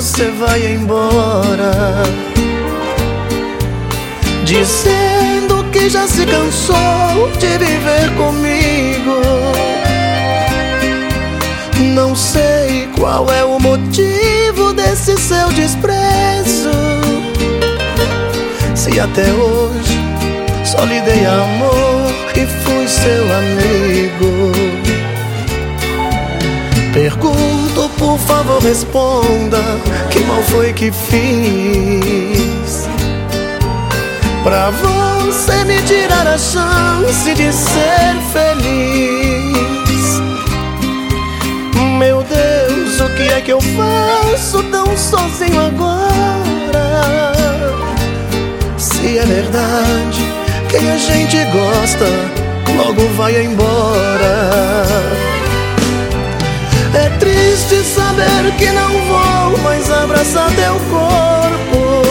você vai embora. Dizendo que já se cansou de viver comigo. Não sei qual é o motivo desse seu desprezo. Se até hoje só lhe dei amor e fui seu amigo. Favor, responda: Que mal foi que fiz? Pra você me tirar a chance de ser feliz. Meu Deus, o que é que eu faço tão sozinho agora? Se é verdade, quem a gente gosta logo vai embora. Que não vou mais abraçar teu corpo.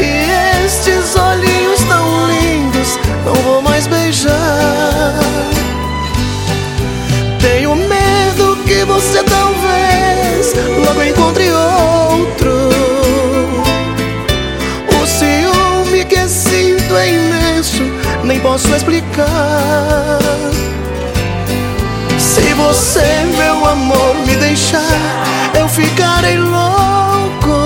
E estes olhinhos tão lindos não vou mais beijar. Tenho medo que você talvez logo encontre outro. O ciúme que sinto é imenso, nem posso explicar. Se você, meu amor, me deixar, eu ficarei louco.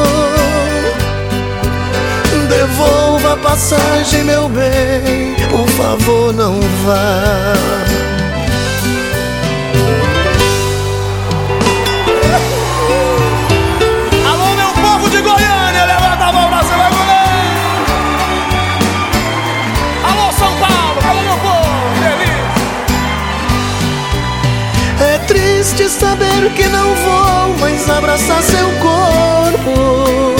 Devolva a passagem, meu bem, por favor, não vá. Triste saber que não vou mais abraçar seu corpo.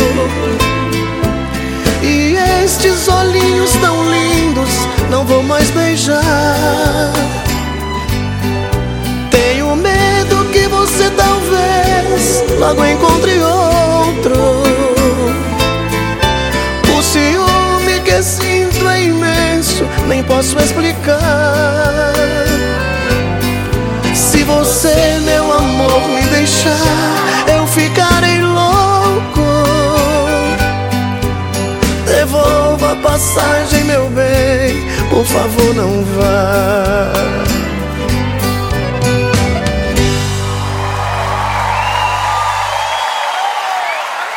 E estes olhinhos tão lindos não vou mais beijar. Tenho medo que você talvez logo encontre outro. O ciúme que sinto é imenso, nem posso explicar. Você, meu amor, me deixar, eu ficarei louco. Devolva a passagem, meu bem, por favor, não vá.